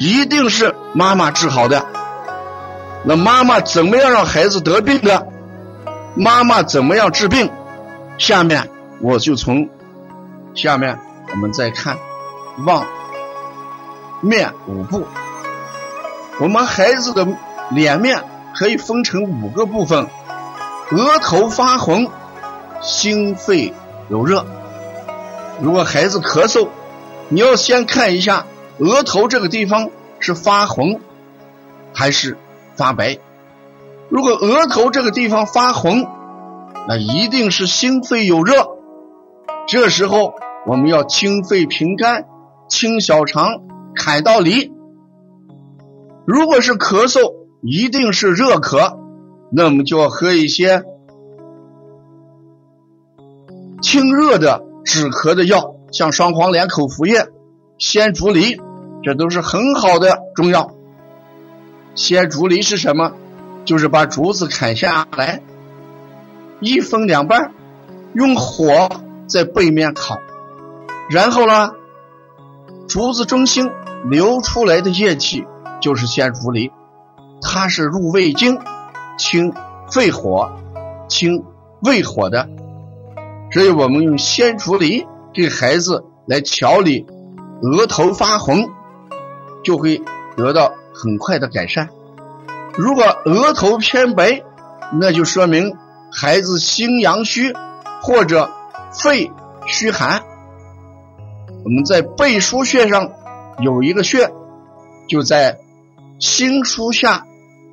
一定是妈妈治好的。那妈妈怎么样让孩子得病的？妈妈怎么样治病？下面我就从下面我们再看。望面五部，我们孩子的脸面可以分成五个部分：额头发红，心肺有热。如果孩子咳嗽，你要先看一下额头这个地方是发红还是发白。如果额头这个地方发红，那一定是心肺有热。这时候我们要清肺平肝。清小肠，开道梨。如果是咳嗽，一定是热咳，那么就要喝一些清热的止咳的药，像双黄连口服液、鲜竹梨，这都是很好的中药。鲜竹梨是什么？就是把竹子砍下来，一分两半，用火在背面烤，然后呢？竹子中心流出来的液体就是鲜竹梨，它是入胃经、清肺火、清胃火的，所以我们用鲜竹梨给孩子来调理额头发红，就会得到很快的改善。如果额头偏白，那就说明孩子心阳虚或者肺虚寒。我们在背腧穴上有一个穴，就在心腧下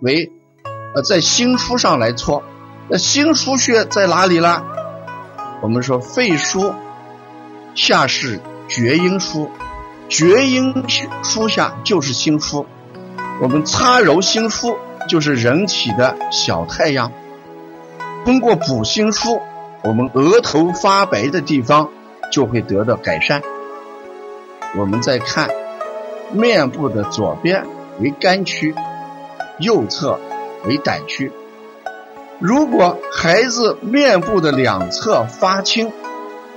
为呃，在心腧上来搓。那心腧穴在哪里呢？我们说肺腧下是厥阴腧，厥阴腧下就是心腹。我们擦揉心腹，就是人体的小太阳。通过补心腹，我们额头发白的地方就会得到改善。我们再看面部的左边为肝区，右侧为胆区。如果孩子面部的两侧发青，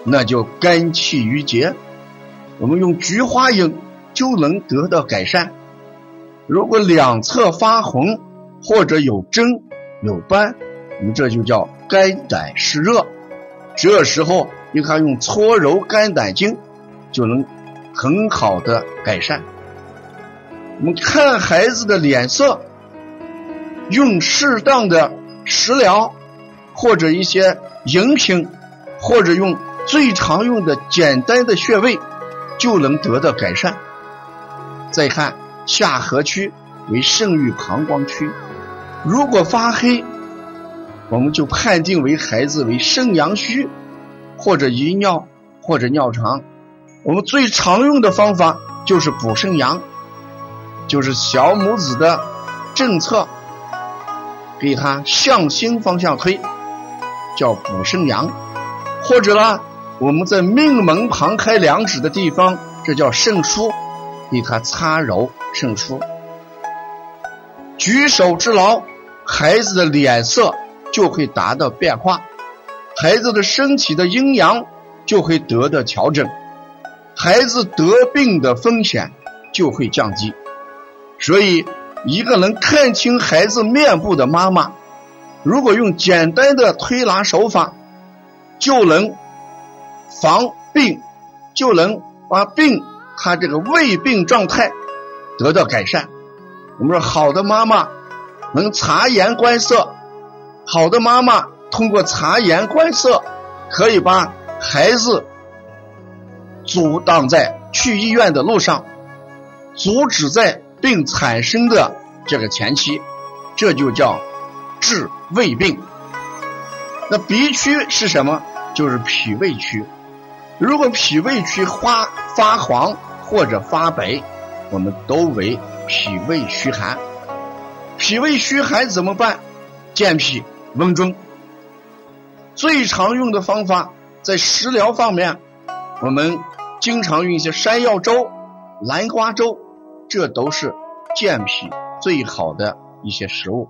那就肝气郁结，我们用菊花饮就能得到改善。如果两侧发红或者有针有斑，我们这就叫肝胆湿热。这时候你看用搓揉肝胆经就能。很好的改善。我们看孩子的脸色，用适当的食疗，或者一些饮品，或者用最常用的简单的穴位，就能得到改善。再看下颌区为肾盂膀胱区，如果发黑，我们就判定为孩子为肾阳虚，或者遗尿，或者尿长。我们最常用的方法就是补肾阳，就是小拇指的正侧，给它向心方向推，叫补肾阳。或者呢，我们在命门旁开两指的地方，这叫肾腧，给它擦揉肾腧。举手之劳，孩子的脸色就会达到变化，孩子的身体的阴阳就会得到调整。孩子得病的风险就会降低，所以一个能看清孩子面部的妈妈，如果用简单的推拿手法，就能防病，就能把病他这个胃病状态得到改善。我们说，好的妈妈能察言观色，好的妈妈通过察言观色，可以把孩子。阻挡在去医院的路上，阻止在病产生的这个前期，这就叫治胃病。那鼻区是什么？就是脾胃区。如果脾胃区发发黄或者发白，我们都为脾胃虚寒。脾胃虚寒怎么办？健脾温中。最常用的方法在食疗方面，我们。经常用一些山药粥、南瓜粥，这都是健脾最好的一些食物。